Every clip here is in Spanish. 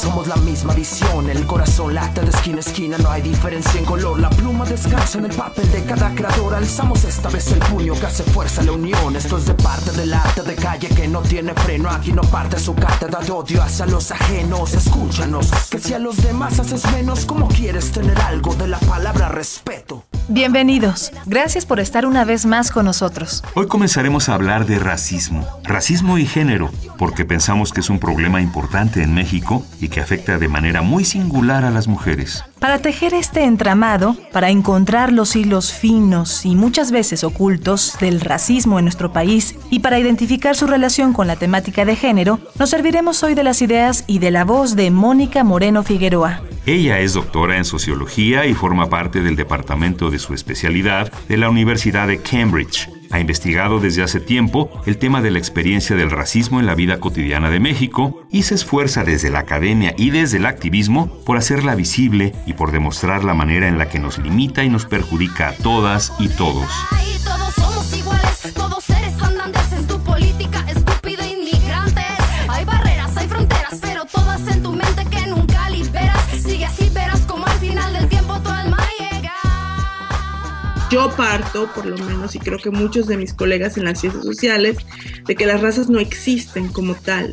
somos la misma visión. El corazón late de esquina a esquina, no hay diferencia en color. La pluma descansa en el papel de cada creador. Alzamos esta vez el puño que hace fuerza la unión. Esto es de parte del arte de calle que no tiene freno. Aquí no parte su cátedra de odio hacia los ajenos. Escúchanos, que si a los demás haces menos, ¿cómo quieres tener algo de la palabra respeto? Bienvenidos. Gracias por estar una vez más con nosotros. Hoy comenzaremos a hablar de racismo, racismo y género, porque pensamos que es un problema importante en México y que afecta de manera muy singular a las mujeres. Para tejer este entramado, para encontrar los hilos finos y muchas veces ocultos del racismo en nuestro país y para identificar su relación con la temática de género, nos serviremos hoy de las ideas y de la voz de Mónica Moreno Figueroa. Ella es doctora en sociología y forma parte del departamento de su especialidad de la Universidad de Cambridge. Ha investigado desde hace tiempo el tema de la experiencia del racismo en la vida cotidiana de México y se esfuerza desde la academia y desde el activismo por hacerla visible y por demostrar la manera en la que nos limita y nos perjudica a todas y todos. Yo parto, por lo menos, y creo que muchos de mis colegas en las ciencias sociales, de que las razas no existen como tal.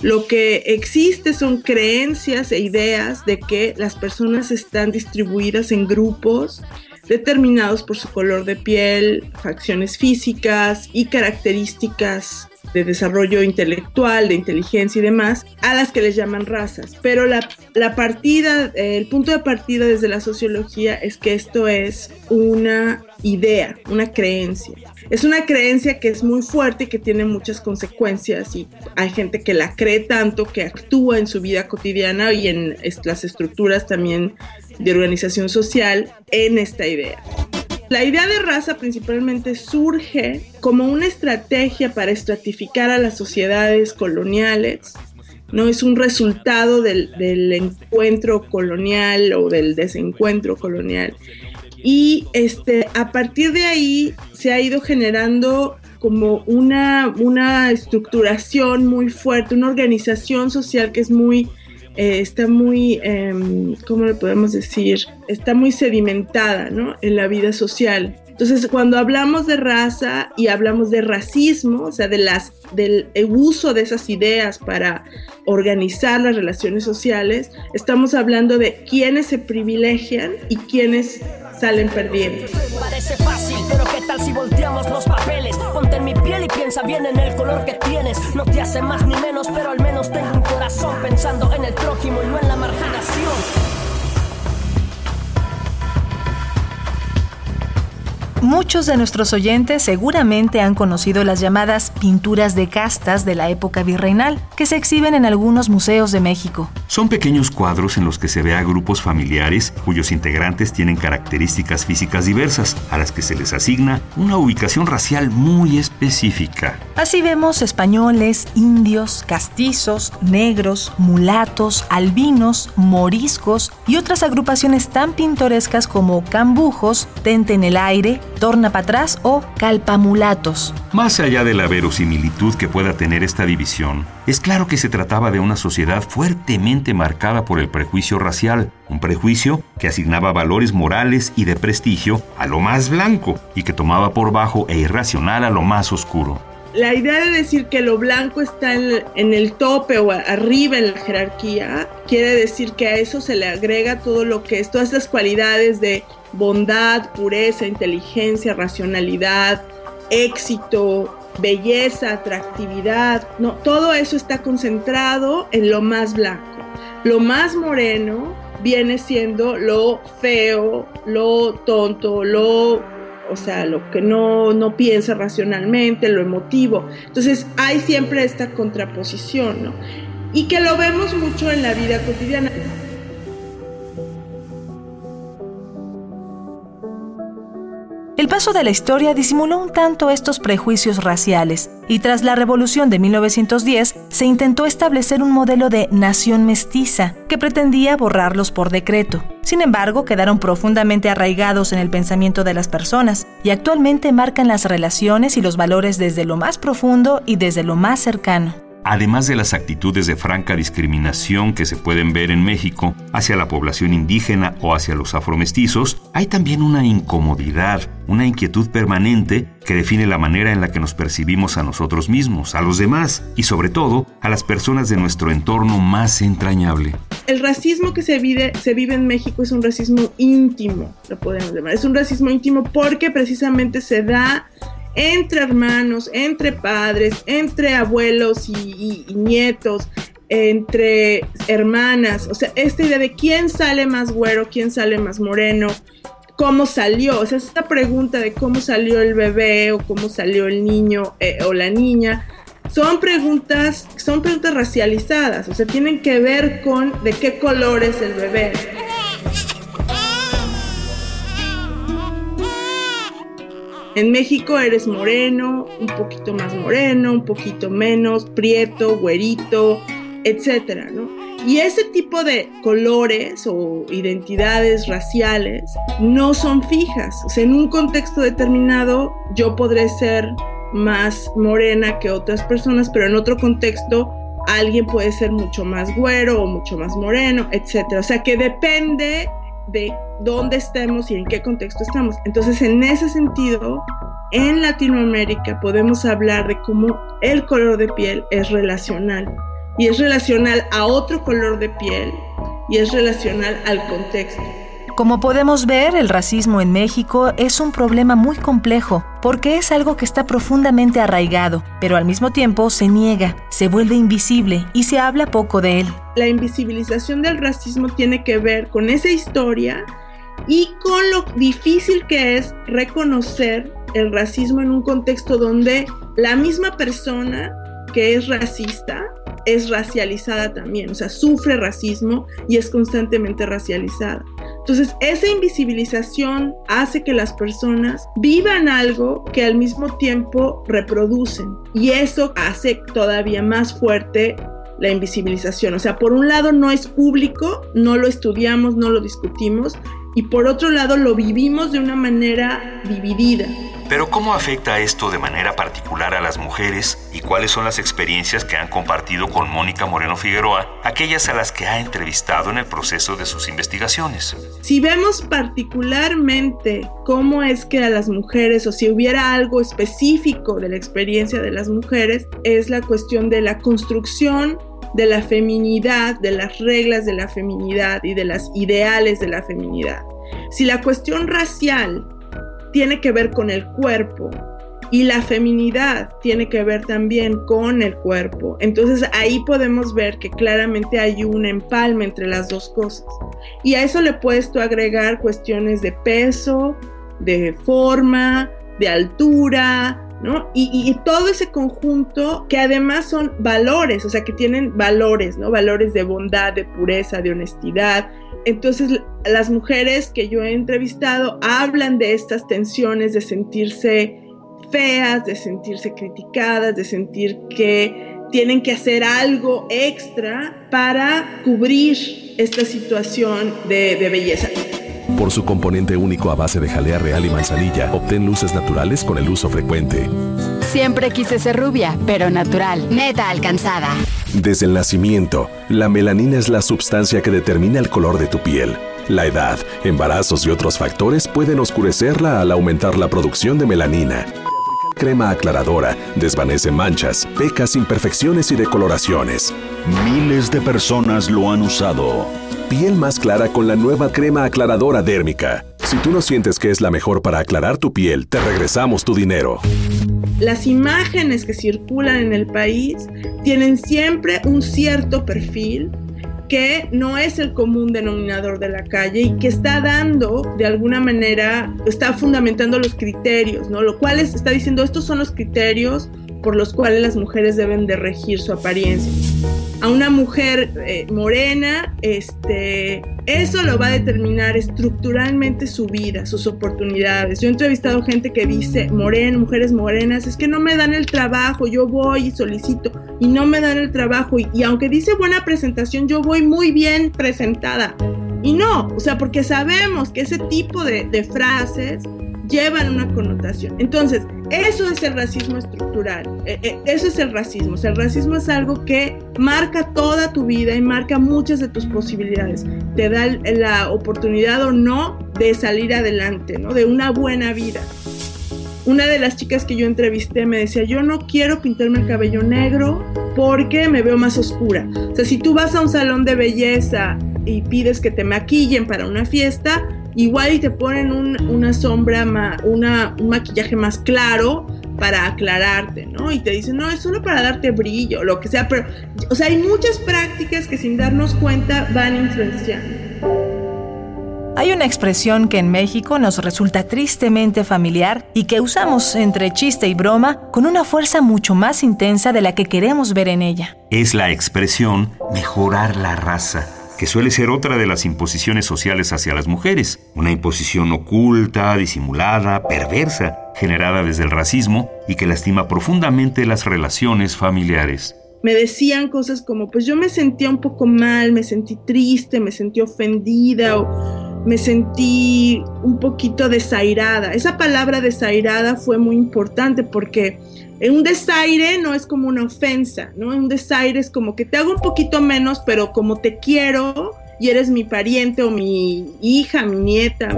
Lo que existe son creencias e ideas de que las personas están distribuidas en grupos determinados por su color de piel, facciones físicas y características de desarrollo intelectual, de inteligencia y demás, a las que les llaman razas. Pero la, la partida, eh, el punto de partida desde la sociología es que esto es una idea, una creencia. Es una creencia que es muy fuerte y que tiene muchas consecuencias y hay gente que la cree tanto que actúa en su vida cotidiana y en las estructuras también de organización social en esta idea. La idea de raza principalmente surge como una estrategia para estratificar a las sociedades coloniales, no es un resultado del, encuentro colonial o del desencuentro colonial. Y este, a partir de ahí se ha ido generando como una, una estructuración muy fuerte, una organización social que es muy eh, está muy, eh, ¿cómo le podemos decir? Está muy sedimentada ¿no? en la vida social. Entonces, cuando hablamos de raza y hablamos de racismo, o sea, de las, del uso de esas ideas para organizar las relaciones sociales, estamos hablando de quiénes se privilegian y quiénes salen perdiendo. Parece fácil, pero ¿qué tal si volteamos piensa bien en el color que tienes. No te hace más ni menos, pero al menos tengo un corazón pensando en el prójimo y no en la marginación. Muchos de nuestros oyentes seguramente han conocido las llamadas pinturas de castas de la época virreinal, que se exhiben en algunos museos de México. Son pequeños cuadros en los que se ve a grupos familiares cuyos integrantes tienen características físicas diversas, a las que se les asigna una ubicación racial muy específica. Así vemos españoles, indios, castizos, negros, mulatos, albinos, moriscos y otras agrupaciones tan pintorescas como cambujos, tente en el aire, torna para atrás o calpamulatos. Más allá de la verosimilitud que pueda tener esta división, es claro que se trataba de una sociedad fuertemente marcada por el prejuicio racial, un prejuicio que asignaba valores morales y de prestigio a lo más blanco y que tomaba por bajo e irracional a lo más oscuro. La idea de decir que lo blanco está en, el tope o arriba en la jerarquía quiere decir que a eso se le agrega todo lo que es, todas estas cualidades de bondad, pureza, inteligencia, racionalidad, éxito, belleza, atractividad, no, todo eso está concentrado en lo más blanco. Lo más moreno viene siendo lo feo, lo tonto, lo o sea, lo que no, no piensa racionalmente, lo emotivo. Entonces hay siempre esta contraposición, ¿no? Y que lo vemos mucho en la vida cotidiana. Paso de la historia disimuló un tanto estos prejuicios raciales y tras la revolución de 1910 se intentó establecer un modelo de nación mestiza que pretendía borrarlos por decreto. Sin embargo, quedaron profundamente arraigados en el pensamiento de las personas y actualmente marcan las relaciones y los valores desde lo más profundo y desde lo más cercano. Además de las actitudes de franca discriminación que se pueden ver en México hacia la población indígena o hacia los afromestizos, hay también una incomodidad, una inquietud permanente que define la manera en la que nos percibimos a nosotros mismos, a los demás y sobre todo a las personas de nuestro entorno más entrañable. El racismo que se vive, en México es un racismo íntimo, lo podemos llamar. Es un racismo íntimo porque precisamente se da entre hermanos, entre padres, entre abuelos y, nietos, entre hermanas, o sea, esta idea de quién sale más güero, quién sale más moreno, cómo salió, o sea, esta pregunta de cómo salió el bebé o cómo salió el niño eh, o la niña, son preguntas, son preguntas racializadas, o sea, tienen que ver con de qué color es el bebé. En México eres moreno, un poquito más moreno, un poquito menos, prieto, güerito, etcétera, ¿no? Y ese tipo de colores o identidades raciales no son fijas. En un contexto determinado yo podré ser más morena que otras personas, pero en otro contexto alguien puede ser mucho más güero o mucho más moreno, etcétera. O sea, que depende de dónde estemos y en qué contexto estamos. Entonces, en ese sentido, en Latinoamérica podemos hablar de cómo el color de piel es relacional y es relacional a otro color de piel y es relacional al contexto. Como podemos ver, el racismo en México es un problema muy complejo porque es algo que está profundamente arraigado, pero al mismo tiempo se niega, se vuelve invisible y se habla poco de él. La invisibilización del racismo tiene que ver con esa historia y con lo difícil que es reconocer el racismo en un contexto donde la misma persona que es racista es racializada también, o sea, sufre racismo y es constantemente racializada. Entonces, esa invisibilización hace que las personas vivan algo que al mismo tiempo reproducen y eso hace todavía más fuerte la invisibilización. O sea, por un lado no es público, no lo estudiamos, no lo discutimos, y por otro lado lo vivimos de una manera dividida. Pero ¿cómo afecta esto de manera particular a las mujeres y cuáles son las experiencias que han compartido con Mónica Moreno Figueroa, aquellas a las que ha entrevistado en el proceso de sus investigaciones? Si vemos particularmente cómo es que a las mujeres o si hubiera algo específico de la experiencia de las mujeres, es la cuestión de la construcción de la feminidad, de las reglas de la feminidad y de las ideales de la feminidad. Si la cuestión racial tiene que ver con el cuerpo y la feminidad tiene que ver también con el cuerpo, entonces ahí podemos ver que claramente hay un empalme entre las dos cosas. Y a eso le puedes tú agregar cuestiones de peso, de forma, de altura, y, todo ese conjunto que además son valores, o sea, que tienen valores, ¿no? Valores de bondad, de pureza, de honestidad. Entonces, las mujeres que yo he entrevistado hablan de estas tensiones, de sentirse feas, de sentirse criticadas, de sentir que tienen que hacer algo extra para cubrir esta situación de belleza. Por su componente único a base de jalea real y manzanilla, obtén luces naturales con el uso frecuente. Siempre quise ser rubia, pero natural. Neta alcanzada. Desde el nacimiento, la melanina es la sustancia que determina el color de tu piel. La edad, embarazos y otros factores pueden oscurecerla al aumentar la producción de melanina. Crema aclaradora desvanece manchas, pecas, imperfecciones y decoloraciones. Miles de personas lo han usado piel más clara con la nueva crema aclaradora dérmica. Si tú no sientes que es la mejor para aclarar tu piel, te regresamos tu dinero. Las imágenes que circulan en el país tienen siempre un cierto perfil que no es el común denominador de la calle y que está dando, de alguna manera, está fundamentando los criterios, ¿no? Lo cual está diciendo, estos son los criterios por los cuales las mujeres deben de regir su apariencia una mujer eh, morena, este, eso lo va a determinar estructuralmente su vida, sus oportunidades. Yo he entrevistado gente que dice, moren, mujeres morenas, es que no me dan el trabajo, yo voy y solicito y no me dan el trabajo y, y aunque dice buena presentación, yo voy muy bien presentada. Y no, o sea, porque sabemos que ese tipo de, de frases llevan una connotación. Entonces, eso es el racismo estructural, eh, eh, eso es el racismo. O sea, el racismo es algo que marca toda tu vida y marca muchas de tus posibilidades. Te da la oportunidad o no de salir adelante, ¿no? De una buena vida. Una de las chicas que yo entrevisté me decía, yo no quiero pintarme el cabello negro porque me veo más oscura. O sea, si tú vas a un salón de belleza y pides que te maquillen para una fiesta, igual y te ponen una sombra, una, un maquillaje más claro para aclararte, ¿no? Y te dicen, no, es solo para darte brillo, lo que sea, pero, o sea, hay muchas prácticas que sin darnos cuenta van influenciando. Hay una expresión que en México nos resulta tristemente familiar y que usamos entre chiste y broma con una fuerza mucho más intensa de la que queremos ver en ella. Es la expresión mejorar la raza que suele ser otra de las imposiciones sociales hacia las mujeres, una imposición oculta, disimulada, perversa, generada desde el racismo y que lastima profundamente las relaciones familiares. Me decían cosas como, pues yo me sentía un poco mal, me sentí triste, me sentí ofendida o me sentí un poquito desairada. Esa palabra desairada fue muy importante porque un desaire no es como una ofensa, ¿no? Un desaire es como que te hago un poquito menos, pero como te quiero y eres mi pariente o mi hija, mi nieta,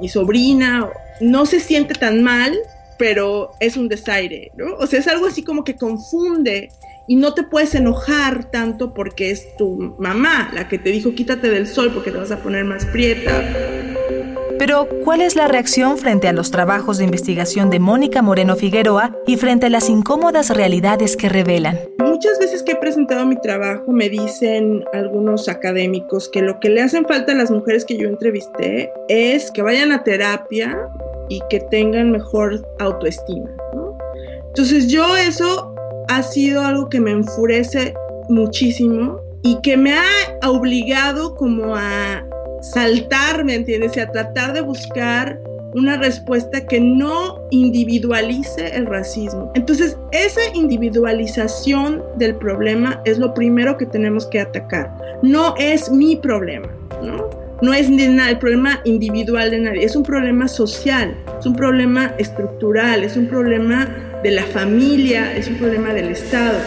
mi, sobrina, no se siente tan mal, pero es un desaire, ¿no? O sea, es algo así como que confunde y no te puedes enojar tanto porque es tu mamá la que te dijo quítate del sol porque te vas a poner más prieta pero, ¿cuál es la reacción frente a los trabajos de investigación de Mónica Moreno Figueroa y frente a las incómodas realidades que revelan? Muchas veces que he presentado mi trabajo me dicen algunos académicos que lo que le hacen falta a las mujeres que yo entrevisté es que vayan a terapia y que tengan mejor autoestima. Entonces yo eso ha sido algo que me enfurece muchísimo y que me ha obligado como a saltar, ¿me entiendes? Y a tratar de buscar una respuesta que no individualice el racismo. Entonces, esa individualización del problema es lo primero que tenemos que atacar. No es mi problema, ¿no? No es el problema individual de nadie, es un problema social, es un problema estructural, es un problema de la familia, es un problema del Estado.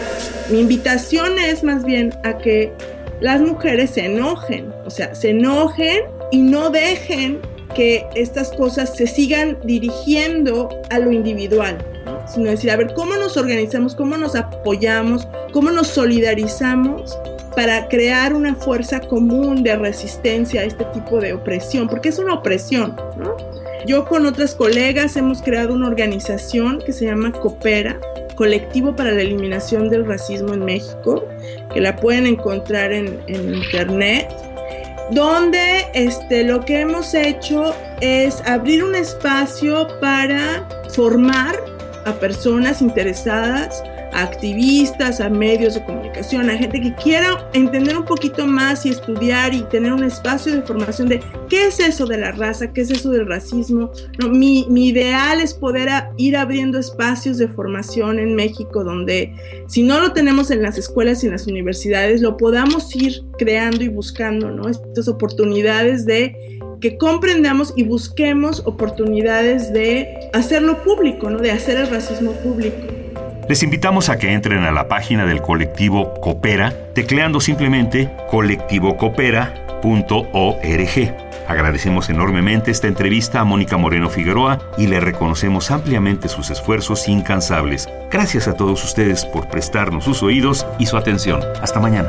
Mi invitación es más bien a que las mujeres se enojen, o sea, se enojen y no dejen que estas cosas se sigan dirigiendo a lo individual, sino decir, a ver, ¿cómo nos organizamos, cómo nos apoyamos, cómo nos solidarizamos para crear una fuerza común de resistencia a este tipo de opresión? Porque es una opresión, ¿no? Yo con otras colegas hemos creado una organización que se llama Coopera, Colectivo para la Eliminación del Racismo en México, que la pueden encontrar en, internet, donde este, lo que hemos hecho es abrir un espacio para formar a personas interesadas activistas, a medios de comunicación, a gente que quiera entender un poquito más y estudiar y tener un espacio de formación de qué es eso de la raza, qué es eso del racismo. No, mi, mi ideal es poder ir abriendo espacios de formación en México donde si no lo tenemos en las escuelas y en las universidades, lo podamos ir creando y buscando, ¿no? Estas oportunidades de que comprendamos y busquemos oportunidades de hacerlo público, ¿no? De hacer el racismo público. Les invitamos a que entren a la página del colectivo Coopera tecleando simplemente colectivocoopera.org. Agradecemos enormemente esta entrevista a Mónica Moreno Figueroa y le reconocemos ampliamente sus esfuerzos incansables. Gracias a todos ustedes por prestarnos sus oídos y su atención. Hasta mañana.